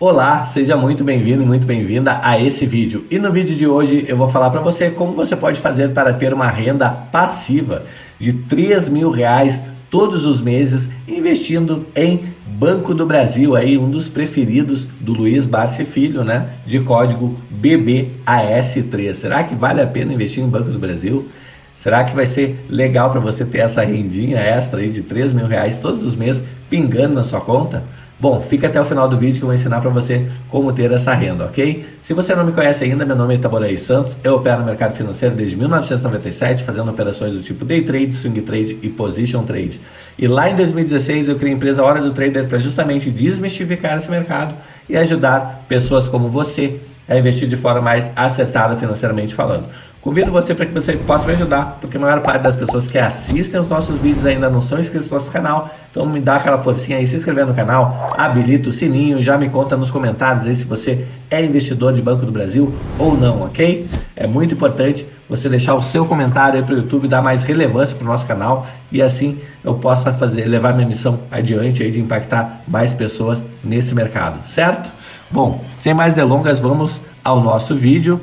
Olá, seja muito bem-vindo e muito bem-vinda a esse vídeo. E no vídeo de hoje eu vou falar para você como você pode fazer para ter uma renda passiva de 3 mil reais todos os meses investindo em Banco do Brasil, aí um dos preferidos do Luiz Barsi Filho, né? De código BBAS3. Será que vale a pena investir em Banco do Brasil? Será que vai ser legal para você ter essa rendinha extra aí de 3 mil reais todos os meses pingando na sua conta? Bom, fica até o final do vídeo que eu vou ensinar para você como ter essa renda, ok? Se você não me conhece ainda, meu nome é Itaboraí Santos, eu opero no mercado financeiro desde 1997, fazendo operações do tipo day trade, swing trade e position trade. E lá em 2016 eu criei a empresa Hora do Trader para justamente desmistificar esse mercado e ajudar pessoas como você a investir de forma mais acertada financeiramente falando. Convido você para que você possa me ajudar, porque a maior parte das pessoas que assistem os nossos vídeos ainda não são inscritos no nosso canal. Então me dá aquela forcinha aí, se inscrever no canal, habilita o sininho, já me conta nos comentários aí se você é investidor de Banco do Brasil ou não, ok? É muito importante você deixar o seu comentário aí para o YouTube, dar mais relevância para o nosso canal e assim eu possa fazer, levar minha missão adiante aí de impactar mais pessoas nesse mercado, certo? Bom, sem mais delongas, vamos ao nosso vídeo.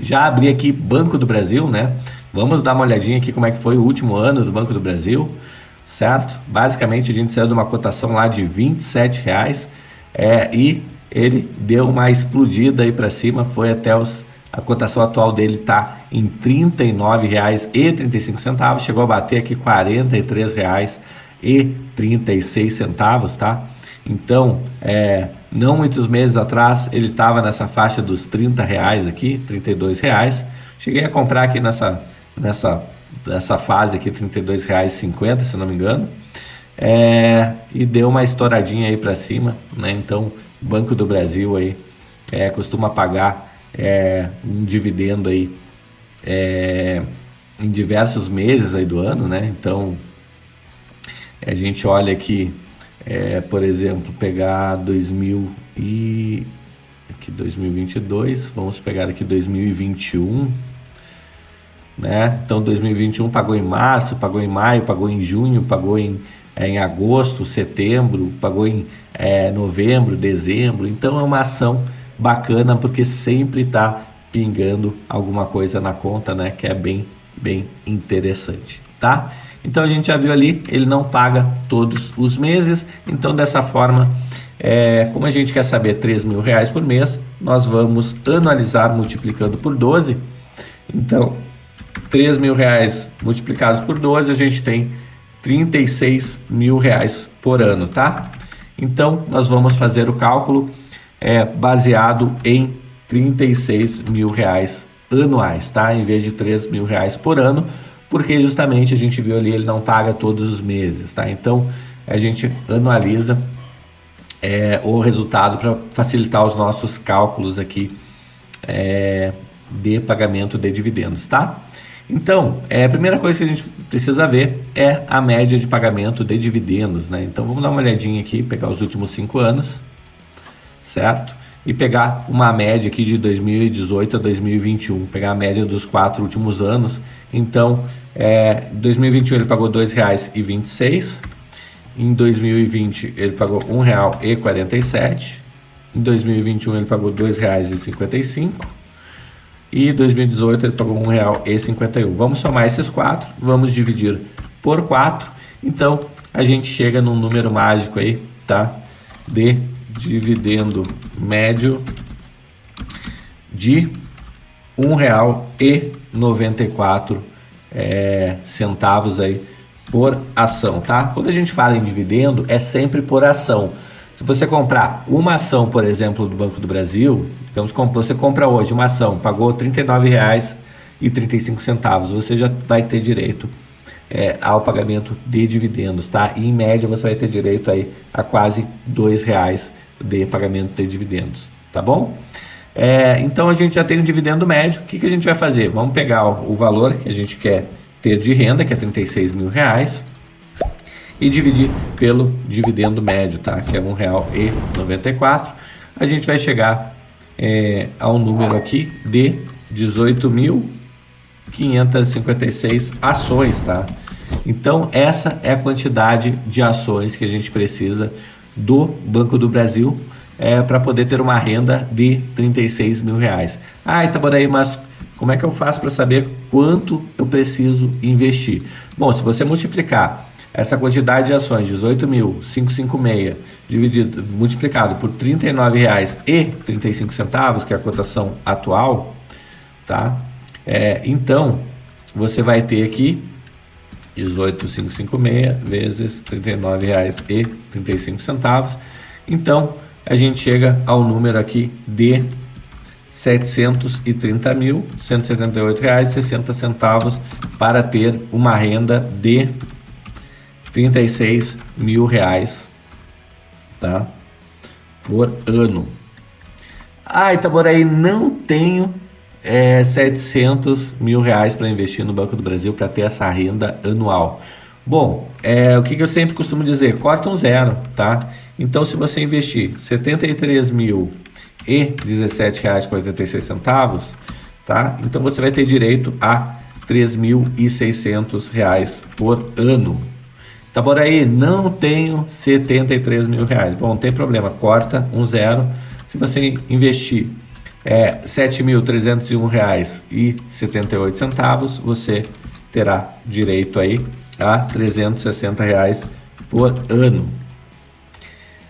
Já abri aqui Banco do Brasil, né? Vamos dar uma olhadinha aqui como é que foi o último ano do Banco do Brasil, certo? Basicamente a gente saiu de uma cotação lá de 27 reais é, e ele deu uma explodida aí para cima, foi até os a cotação atual dele está em R$ 39,35, chegou a bater aqui R$ 43,36, tá? Então, é, não muitos meses atrás ele estava nessa faixa dos 30 reais aqui, 32 reais. Cheguei a comprar aqui nessa, nessa, nessa fase aqui, 32 reais 50, se não me engano. É, e deu uma estouradinha aí para cima, né? Então, o Banco do Brasil aí é, costuma pagar é, um dividendo aí é, em diversos meses aí do ano, né? Então, a gente olha aqui é, por exemplo, pegar 2000 e aqui 2022, vamos pegar aqui 2021, né? Então 2021 pagou em março, pagou em maio, pagou em junho, pagou em, é, em agosto, setembro, pagou em é, novembro, dezembro. Então é uma ação bacana porque sempre está pingando alguma coisa na conta, né? Que é bem, bem interessante, tá? Então a gente já viu ali, ele não paga todos os meses. Então dessa forma, é, como a gente quer saber 3 mil reais por mês, nós vamos anualizar multiplicando por 12. Então, 3 mil reais multiplicados por 12, a gente tem 36 mil reais por ano, tá? Então, nós vamos fazer o cálculo é, baseado em 36 mil reais anuais, tá? Em vez de 3 mil reais por ano, porque justamente a gente viu ali ele não paga todos os meses, tá? Então a gente anualiza é, o resultado para facilitar os nossos cálculos aqui é, de pagamento de dividendos, tá? Então, é, a primeira coisa que a gente precisa ver é a média de pagamento de dividendos, né? Então vamos dar uma olhadinha aqui, pegar os últimos cinco anos, certo? E pegar uma média aqui de 2018 a 2021, pegar a média dos quatro últimos anos. Então, é, 2021 ele pagou R$ 2,26, em 2020 ele pagou R$ 1,47, em 2021 ele pagou R$ 2,55 e em 2018 ele pagou R$ 1,51. Vamos somar esses quatro, vamos dividir por 4, então a gente chega num número mágico aí, tá? De dividendo médio de R$ 1,94 é, centavos aí por ação, tá? Quando a gente fala em dividendo, é sempre por ação. Se você comprar uma ação, por exemplo, do Banco do Brasil, digamos que você compra hoje uma ação, pagou R$ 39,35, você já vai ter direito é, ao pagamento de dividendos, tá? E em média você vai ter direito aí a quase R$ reais de pagamento de dividendos, tá bom? É, então a gente já tem um dividendo médio. O que, que a gente vai fazer? Vamos pegar o, o valor que a gente quer ter de renda, que é 36 mil reais, e dividir pelo dividendo médio, tá? Que é R$ 1,94. A gente vai chegar é, a um número aqui de 18.556 ações, tá? Então essa é a quantidade de ações que a gente precisa do Banco do Brasil é, para poder ter uma renda de 36 mil reais. Ah, Itaboraí, mas como é que eu faço para saber quanto eu preciso investir? Bom, se você multiplicar essa quantidade de ações, 18.556, dividido, multiplicado por R$ 39,35, que é a cotação atual, tá? É, então, você vai ter aqui 18.556 vezes R$ 39,35. Então, a gente chega ao número aqui de R$ 730.178,60 para ter uma renda de 36 mil reais tá? por ano. Ah, Itaboraí, não tenho é, 700 mil reais para investir no Banco do Brasil para ter essa renda anual. Bom, é, o que, que, eu sempre costumo dizer? Corta um zero, tá? Então, se você investir 73 mil e 17 reais com 86 centavos, tá? Então você vai ter direito a 3.600 reais por ano. Itaboraí, não tenho 73 mil reais. Bom, não tem problema, corta um zero. Se você investir é, R$ 7.301,78, você terá direito aí a 360 reais por ano.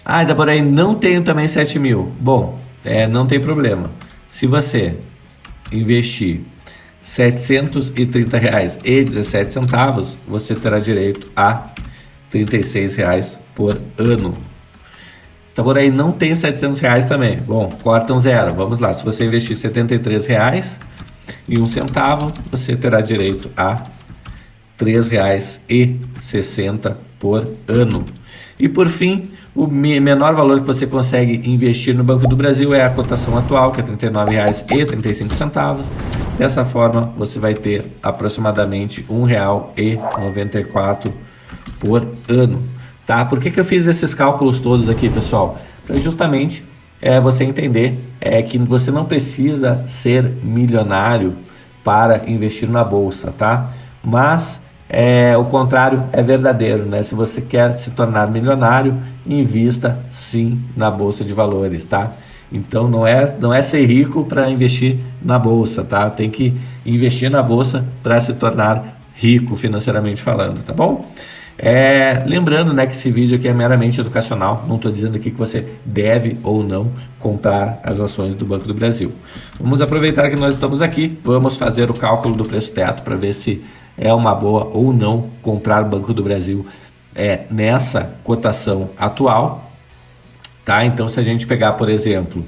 Ah, Itaboraí, não tenho também 7 mil. Bom, é, não tem problema. Se você investir 730 reais e 17 centavos, você terá direito a 36 reais por ano. Então por aí não tem 700 reais também. Bom, corta um zero. Vamos lá. Se você investir 73 reais e um centavo, você terá direito a R$ 3,60 por ano. E por fim, o menor valor que você consegue investir no Banco do Brasil é a cotação atual, que é R$ 39,35. Dessa forma, você vai ter aproximadamente R$ 1,94 por ano. Tá? Por que, que eu fiz esses cálculos todos aqui, pessoal? Para justamente é, você entender é, que você não precisa ser milionário para investir na bolsa, tá? Mas é, o contrário é verdadeiro, né? Se você quer se tornar milionário, invista sim na bolsa de valores, tá? Então não é não é ser rico para investir na bolsa, tá? Tem que investir na bolsa para se tornar rico financeiramente falando, tá bom? É, lembrando né, que esse vídeo aqui é meramente educacional, não estou dizendo aqui que você deve ou não comprar as ações do Banco do Brasil. Vamos aproveitar que nós estamos aqui, vamos fazer o cálculo do preço teto para ver se é uma boa ou não comprar o Banco do Brasil é, nessa cotação atual. Tá? Então, se a gente pegar, por exemplo,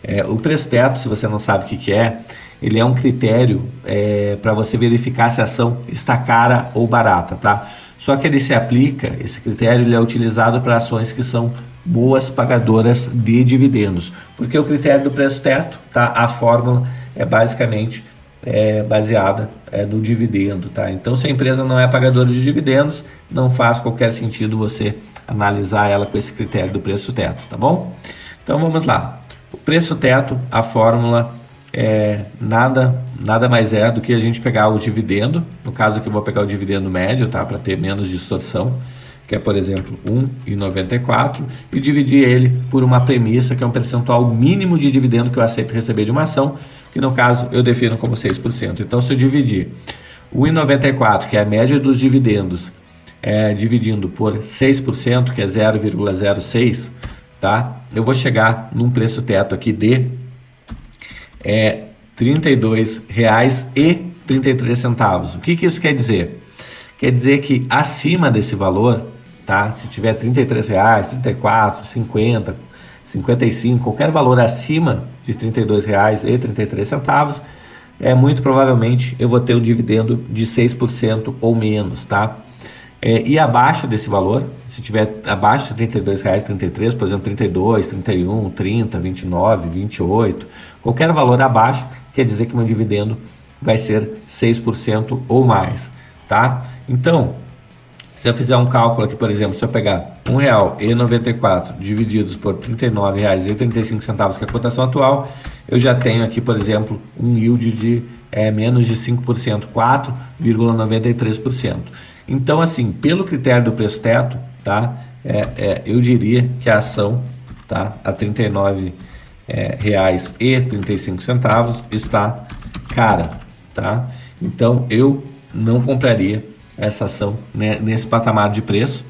é, o preço teto, se você não sabe o que, que é, ele é um critério é, para você verificar se a ação está cara ou barata, tá? Só que ele se aplica, esse critério ele é utilizado para ações que são boas pagadoras de dividendos, porque o critério do preço teto, tá? A fórmula é basicamente é, baseada é, no dividendo, tá? Então, se a empresa não é pagadora de dividendos, não faz qualquer sentido você analisar ela com esse critério do preço teto, tá bom? Então, vamos lá. O preço teto, a fórmula é, nada, nada mais é do que a gente pegar o dividendo, no caso aqui eu vou pegar o dividendo médio, tá, para ter menos distorção, que é, por exemplo, 1,94, e dividir ele por uma premissa, que é um percentual mínimo de dividendo que eu aceito receber de uma ação, que no caso eu defino como 6%. Então, se eu dividir 1,94, que é a média dos dividendos, é, dividindo por 6%, que é 0,06, tá? Eu vou chegar num preço teto aqui de é R$ 32,33. O que, que isso quer dizer? Quer dizer que acima desse valor, tá? Se tiver 33 reais, 34, 50, 55, qualquer valor acima de R$ 32,33, é muito provavelmente eu vou ter um dividendo de 6% ou menos, tá? É, e abaixo desse valor, se tiver abaixo de R$ 32,33, por exemplo, 32, 31, 30, 29, 28, qualquer valor abaixo quer dizer que meu dividendo vai ser 6% ou mais, tá? Então, se eu fizer um cálculo aqui, por exemplo, se eu pegar R$ 1,94 divididos por R$ 39,35, que é a cotação atual, eu já tenho aqui, por exemplo, um yield de é, menos de 5%, 4,93%. Então, assim, pelo critério do preço teto, tá? É, é, eu diria que a ação tá? A R$ 39 é, reais e 35 centavos está cara, tá? Então eu não compraria essa ação né, nesse patamar de preço,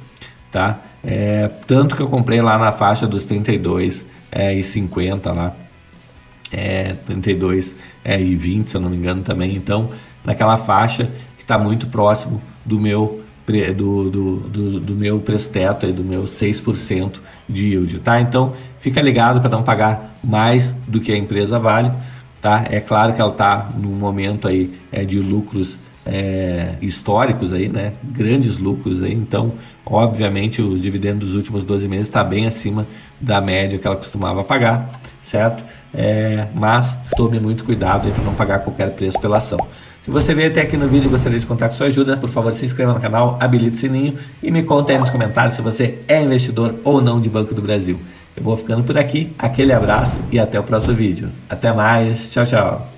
tá? É, tanto que eu comprei lá na faixa dos 32 é, e 50 lá, é, 32 é, e 20 se eu não me engano também, então naquela faixa que está muito próximo do meu do, do, do, do meu presteto, do meu 6% de yield, tá? Então, fica ligado para não pagar mais do que a empresa vale, tá? É claro que ela está num momento aí é, de lucros é, históricos aí, né? Grandes lucros aí, então, obviamente, os dividendos dos últimos 12 meses está bem acima da média que ela costumava pagar, certo? É, mas tome muito cuidado para não pagar qualquer preço pela ação. Se você veio até aqui no vídeo e gostaria de contar com sua ajuda, por favor se inscreva no canal, habilite o sininho e me conte aí nos comentários se você é investidor ou não de Banco do Brasil. Eu vou ficando por aqui, aquele abraço e até o próximo vídeo. Até mais, tchau, tchau.